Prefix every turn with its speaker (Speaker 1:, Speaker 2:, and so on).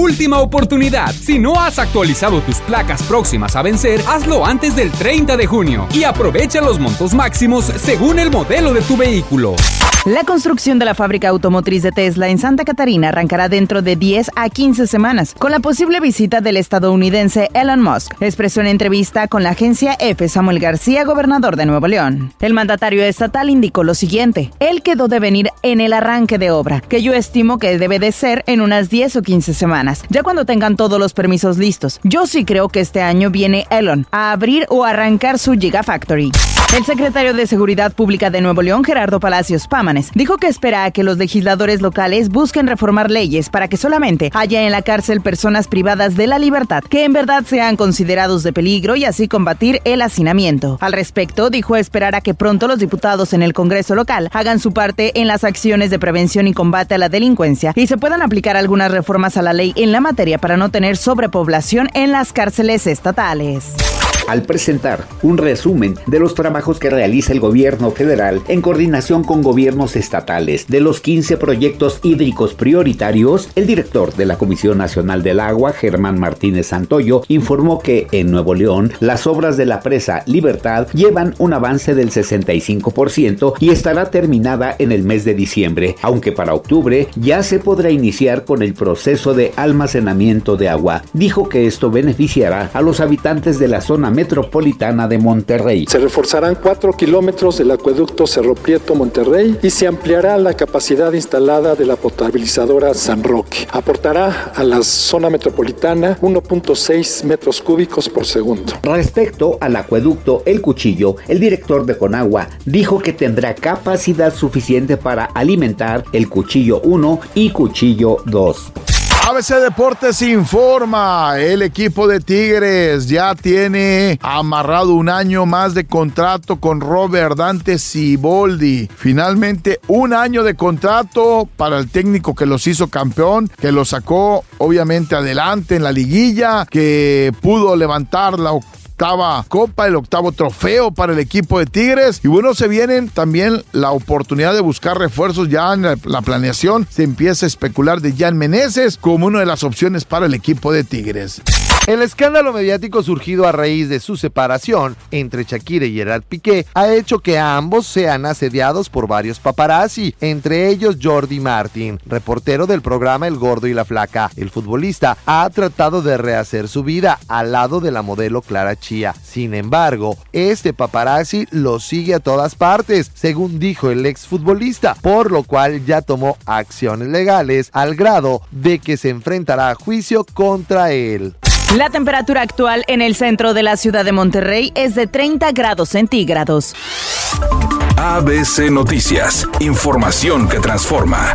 Speaker 1: Última oportunidad. Si no has actualizado tus placas próximas a vencer, hazlo antes del 30 de junio y aprovecha los montos máximos según el modelo de tu vehículo.
Speaker 2: La construcción de la fábrica automotriz de Tesla en Santa Catarina arrancará dentro de 10 a 15 semanas, con la posible visita del estadounidense Elon Musk, expresó en entrevista con la agencia F. Samuel García, gobernador de Nuevo León. El mandatario estatal indicó lo siguiente, él quedó de venir en el arranque de obra, que yo estimo que debe de ser en unas 10 o 15 semanas, ya cuando tengan todos los permisos listos. Yo sí creo que este año viene Elon a abrir o arrancar su Gigafactory. El secretario de Seguridad Pública de Nuevo León, Gerardo Palacios Pámanes, dijo que espera a que los legisladores locales busquen reformar leyes para que solamente haya en la cárcel personas privadas de la libertad que en verdad sean considerados de peligro y así combatir el hacinamiento. Al respecto, dijo esperar a que pronto los diputados en el Congreso local hagan su parte en las acciones de prevención y combate a la delincuencia y se puedan aplicar algunas reformas a la ley en la materia para no tener sobrepoblación en las cárceles estatales
Speaker 3: al presentar un resumen de los trabajos que realiza el gobierno federal en coordinación con gobiernos estatales de los 15 proyectos hídricos prioritarios, el director de la Comisión Nacional del Agua, Germán Martínez Santoyo, informó que en Nuevo León las obras de la presa Libertad llevan un avance del 65% y estará terminada en el mes de diciembre, aunque para octubre ya se podrá iniciar con el proceso de almacenamiento de agua. Dijo que esto beneficiará a los habitantes de la zona metropolitana de Monterrey.
Speaker 4: Se reforzarán cuatro kilómetros del acueducto Cerro Prieto Monterrey y se ampliará la capacidad instalada de la potabilizadora San Roque. Aportará a la zona metropolitana 1.6 metros cúbicos por segundo.
Speaker 3: Respecto al acueducto El Cuchillo, el director de Conagua dijo que tendrá capacidad suficiente para alimentar el Cuchillo 1 y Cuchillo 2.
Speaker 5: ABC Deportes informa, el equipo de Tigres ya tiene amarrado un año más de contrato con Robert Dante Siboldi. Finalmente un año de contrato para el técnico que los hizo campeón, que lo sacó obviamente adelante en la liguilla, que pudo levantar la octava copa, el octavo trofeo para el equipo de Tigres. Y bueno, se vienen también la oportunidad de buscar refuerzos ya en la planeación. Se empieza a especular de Jan Meneses como una de las opciones para el equipo de Tigres.
Speaker 6: El escándalo mediático surgido a raíz de su separación entre Shakira y Gerard Piqué ha hecho que ambos sean asediados por varios paparazzi, entre ellos Jordi Martin, reportero del programa El Gordo y la Flaca. El futbolista ha tratado de rehacer su vida al lado de la modelo Clara Chía. Sin embargo, este paparazzi lo sigue a todas partes, según dijo el exfutbolista, por lo cual ya tomó acciones legales al grado de que se enfrentará a juicio contra él.
Speaker 2: La temperatura actual en el centro de la ciudad de Monterrey es de 30 grados centígrados.
Speaker 7: ABC Noticias, información que transforma.